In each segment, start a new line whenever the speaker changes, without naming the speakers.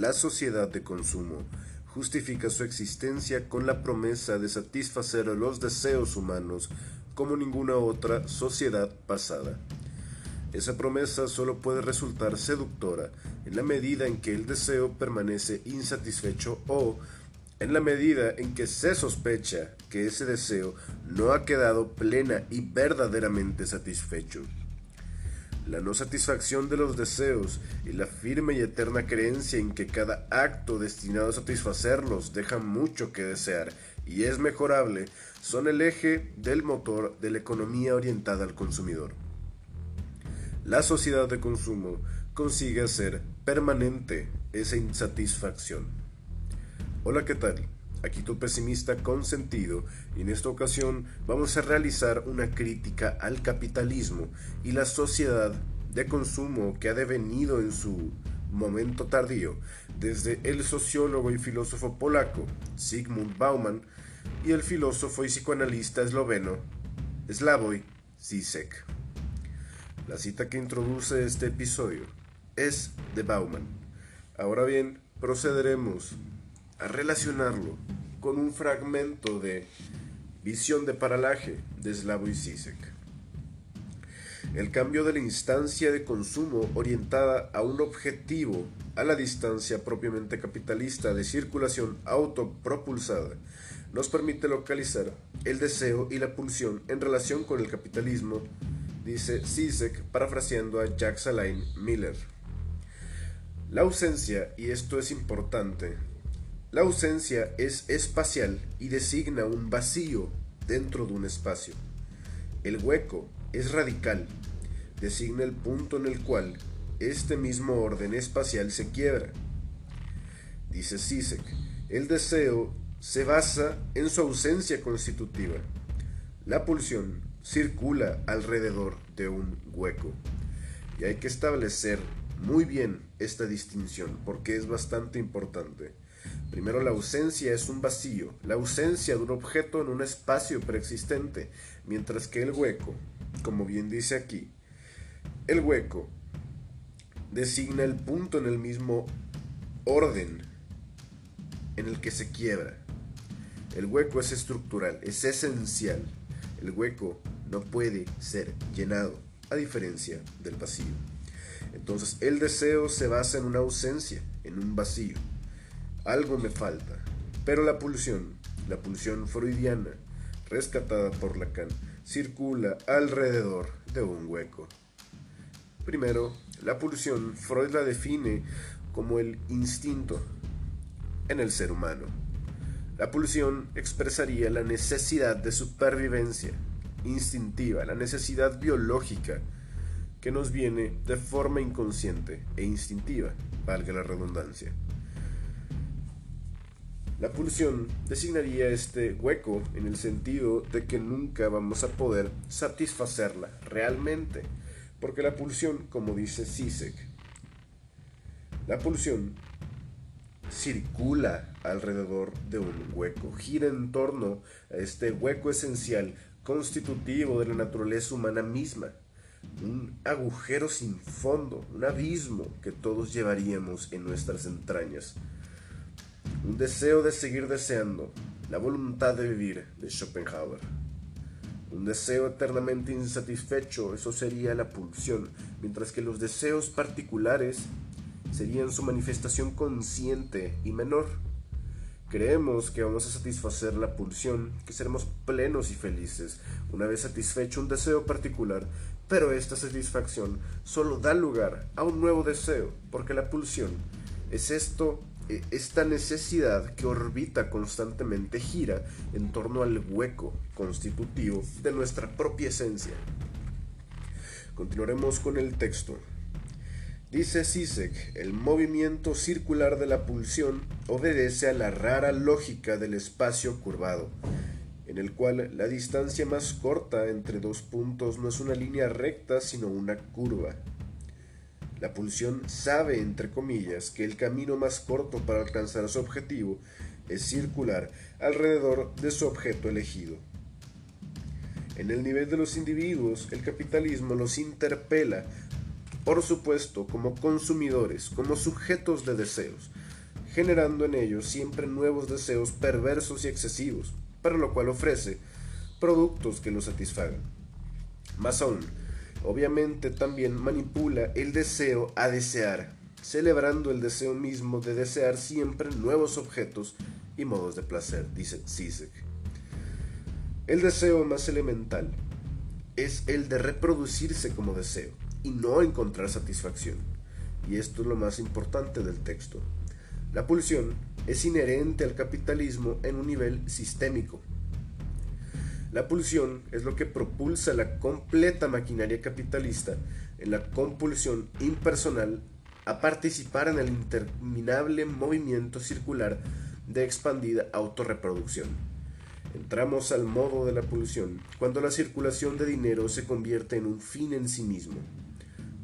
La sociedad de consumo justifica su existencia con la promesa de satisfacer los deseos humanos como ninguna otra sociedad pasada. Esa promesa solo puede resultar seductora en la medida en que el deseo permanece insatisfecho o en la medida en que se sospecha que ese deseo no ha quedado plena y verdaderamente satisfecho. La no satisfacción de los deseos y la firme y eterna creencia en que cada acto destinado a satisfacerlos deja mucho que desear y es mejorable son el eje del motor de la economía orientada al consumidor. La sociedad de consumo consigue hacer permanente esa insatisfacción. Hola, ¿qué tal? Aquí tu pesimista con sentido y en esta ocasión vamos a realizar una crítica al capitalismo y la sociedad de consumo que ha devenido en su momento tardío desde el sociólogo y filósofo polaco Sigmund Bauman y el filósofo y psicoanalista esloveno Slavoj Zizek. La cita que introduce este episodio es de Bauman. Ahora bien, procederemos a relacionarlo con un fragmento de Visión de Paralaje de Slavoj Zizek. El cambio de la instancia de consumo orientada a un objetivo a la distancia propiamente capitalista de circulación autopropulsada nos permite localizar el deseo y la pulsión en relación con el capitalismo, dice Zizek parafraseando a Jacques Alain Miller. La ausencia, y esto es importante, la ausencia es espacial y designa un vacío dentro de un espacio. El hueco es radical, designa el punto en el cual este mismo orden espacial se quiebra. Dice Sisek, el deseo se basa en su ausencia constitutiva. La pulsión circula alrededor de un hueco. Y hay que establecer muy bien esta distinción porque es bastante importante. Primero, la ausencia es un vacío, la ausencia de un objeto en un espacio preexistente, mientras que el hueco, como bien dice aquí, el hueco designa el punto en el mismo orden en el que se quiebra. El hueco es estructural, es esencial. El hueco no puede ser llenado, a diferencia del vacío. Entonces el deseo se basa en una ausencia, en un vacío algo me falta. Pero la pulsión, la pulsión freudiana, rescatada por Lacan, circula alrededor de un hueco. Primero, la pulsión Freud la define como el instinto en el ser humano. La pulsión expresaría la necesidad de supervivencia instintiva, la necesidad biológica que nos viene de forma inconsciente e instintiva, valga la redundancia. La pulsión designaría este hueco en el sentido de que nunca vamos a poder satisfacerla realmente, porque la pulsión, como dice Sisek, la pulsión circula alrededor de un hueco, gira en torno a este hueco esencial constitutivo de la naturaleza humana misma, un agujero sin fondo, un abismo que todos llevaríamos en nuestras entrañas un deseo de seguir deseando, la voluntad de vivir de Schopenhauer. Un deseo eternamente insatisfecho, eso sería la pulsión, mientras que los deseos particulares serían su manifestación consciente y menor. Creemos que vamos a satisfacer la pulsión, que seremos plenos y felices una vez satisfecho un deseo particular, pero esta satisfacción solo da lugar a un nuevo deseo, porque la pulsión es esto esta necesidad que orbita constantemente gira en torno al hueco constitutivo de nuestra propia esencia. Continuaremos con el texto. Dice Sisek, el movimiento circular de la pulsión obedece a la rara lógica del espacio curvado, en el cual la distancia más corta entre dos puntos no es una línea recta sino una curva. La pulsión sabe, entre comillas, que el camino más corto para alcanzar su objetivo es circular alrededor de su objeto elegido. En el nivel de los individuos, el capitalismo los interpela, por supuesto, como consumidores, como sujetos de deseos, generando en ellos siempre nuevos deseos perversos y excesivos, para lo cual ofrece productos que lo satisfagan. Más aún, obviamente también manipula el deseo a desear, celebrando el deseo mismo de desear siempre nuevos objetos y modos de placer, dice Zizek. El deseo más elemental es el de reproducirse como deseo y no encontrar satisfacción. Y esto es lo más importante del texto. La pulsión es inherente al capitalismo en un nivel sistémico. La pulsión es lo que propulsa la completa maquinaria capitalista en la compulsión impersonal a participar en el interminable movimiento circular de expandida autorreproducción. Entramos al modo de la pulsión cuando la circulación de dinero se convierte en un fin en sí mismo,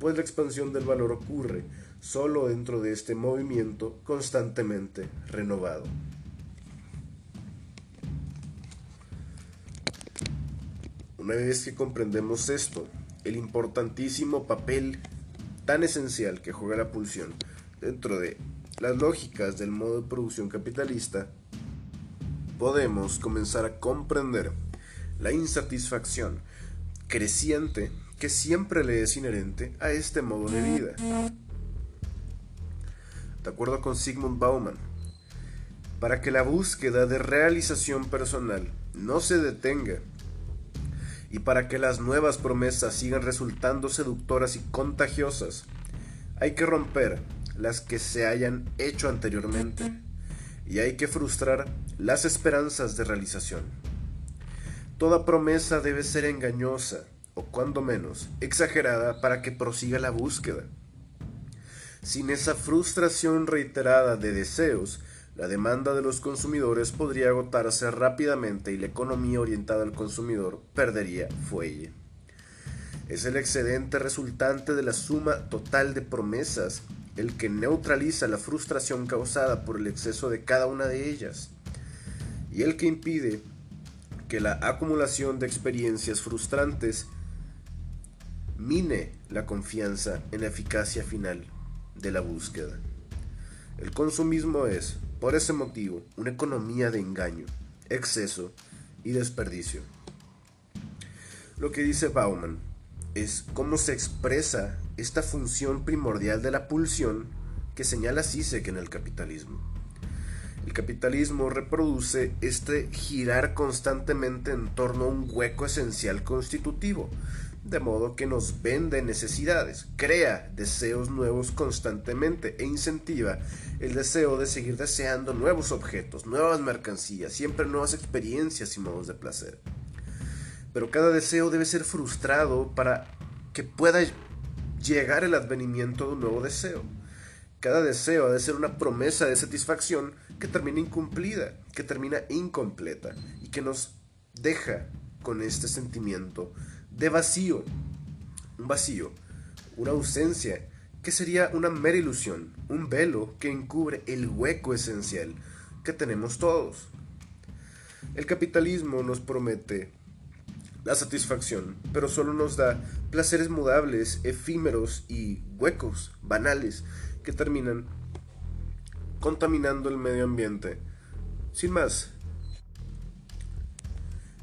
pues la expansión del valor ocurre solo dentro de este movimiento constantemente renovado. Una vez que comprendemos esto, el importantísimo papel tan esencial que juega la pulsión dentro de las lógicas del modo de producción capitalista, podemos comenzar a comprender la insatisfacción creciente que siempre le es inherente a este modo de vida. De acuerdo con Sigmund Bauman, para que la búsqueda de realización personal no se detenga y para que las nuevas promesas sigan resultando seductoras y contagiosas, hay que romper las que se hayan hecho anteriormente y hay que frustrar las esperanzas de realización. Toda promesa debe ser engañosa o cuando menos exagerada para que prosiga la búsqueda. Sin esa frustración reiterada de deseos, la demanda de los consumidores podría agotarse rápidamente y la economía orientada al consumidor perdería fuelle. Es el excedente resultante de la suma total de promesas el que neutraliza la frustración causada por el exceso de cada una de ellas y el que impide que la acumulación de experiencias frustrantes mine la confianza en la eficacia final de la búsqueda. El consumismo es, por ese motivo, una economía de engaño, exceso y desperdicio. Lo que dice Bauman es cómo se expresa esta función primordial de la pulsión que señala Sisek en el capitalismo. El capitalismo reproduce este girar constantemente en torno a un hueco esencial constitutivo, de modo que nos vende necesidades, crea deseos nuevos constantemente e incentiva el deseo de seguir deseando nuevos objetos, nuevas mercancías, siempre nuevas experiencias y modos de placer. Pero cada deseo debe ser frustrado para que pueda llegar el advenimiento de un nuevo deseo. Cada deseo ha de ser una promesa de satisfacción que termina incumplida, que termina incompleta y que nos deja con este sentimiento de vacío. Un vacío, una ausencia, que sería una mera ilusión, un velo que encubre el hueco esencial que tenemos todos. El capitalismo nos promete la satisfacción, pero solo nos da placeres mudables, efímeros y huecos, banales, que terminan contaminando el medio ambiente. Sin más.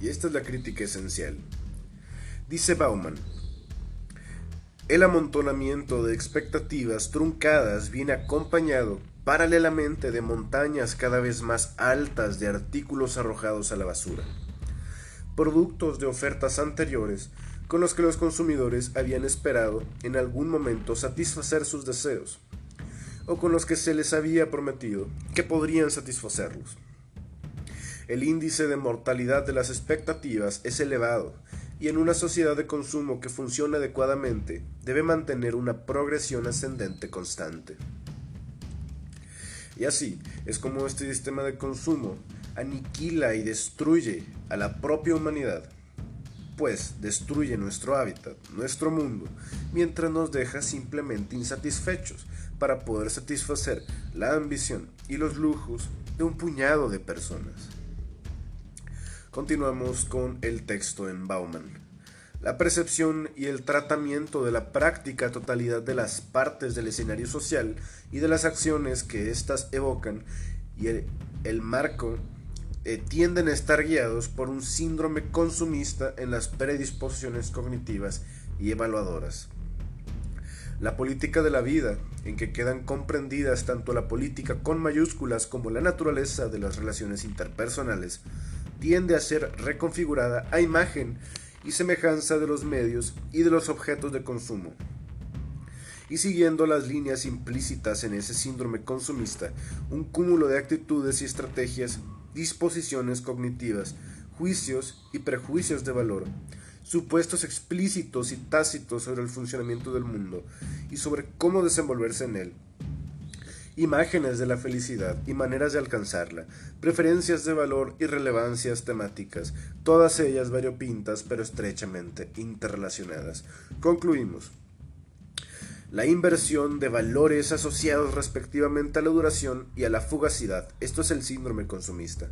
Y esta es la crítica esencial. Dice Bauman, el amontonamiento de expectativas truncadas viene acompañado paralelamente de montañas cada vez más altas de artículos arrojados a la basura, productos de ofertas anteriores con los que los consumidores habían esperado en algún momento satisfacer sus deseos, o con los que se les había prometido que podrían satisfacerlos. El índice de mortalidad de las expectativas es elevado y en una sociedad de consumo que funciona adecuadamente debe mantener una progresión ascendente constante. Y así es como este sistema de consumo aniquila y destruye a la propia humanidad, pues destruye nuestro hábitat, nuestro mundo, mientras nos deja simplemente insatisfechos para poder satisfacer la ambición y los lujos de un puñado de personas. Continuamos con el texto en Bauman. La percepción y el tratamiento de la práctica totalidad de las partes del escenario social y de las acciones que éstas evocan y el, marco eh, tienden a estar guiados por un síndrome consumista en las predisposiciones cognitivas y evaluadoras. La política de la vida, en que quedan comprendidas tanto la política con mayúsculas como la naturaleza de las relaciones interpersonales, tiende a ser reconfigurada a imagen y semejanza de los medios y de los objetos de consumo. Y siguiendo las líneas implícitas en ese síndrome consumista, un cúmulo de actitudes y estrategias, disposiciones cognitivas, juicios y prejuicios de valor, supuestos explícitos y tácitos sobre el funcionamiento del mundo y sobre cómo desenvolverse en él, imágenes de la felicidad y maneras de alcanzarla, preferencias de valor y relevancias temáticas, todas ellas variopintas pero estrechamente interrelacionadas. Concluimos. La inversión de valores asociados respectivamente a la duración y a la fugacidad. Esto es el síndrome consumista.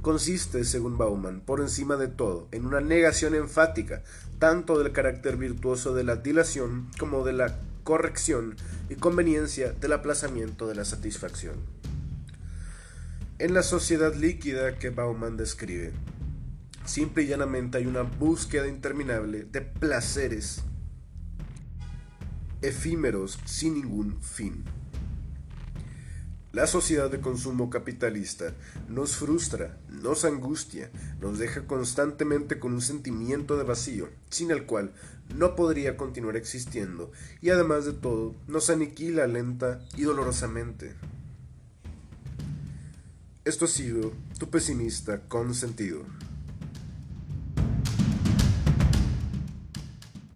Consiste, según Bauman, por encima de todo, en una negación enfática, tanto del carácter virtuoso de la dilación como de la corrección y conveniencia del aplazamiento de la satisfacción. En la sociedad líquida que Bauman describe, simple y llanamente hay una búsqueda interminable de placeres efímeros sin ningún fin. La sociedad de consumo capitalista nos frustra, nos angustia, nos deja constantemente con un sentimiento de vacío, sin el cual no podría continuar existiendo, y además de todo, nos aniquila lenta y dolorosamente. Esto ha sido tu pesimista con sentido.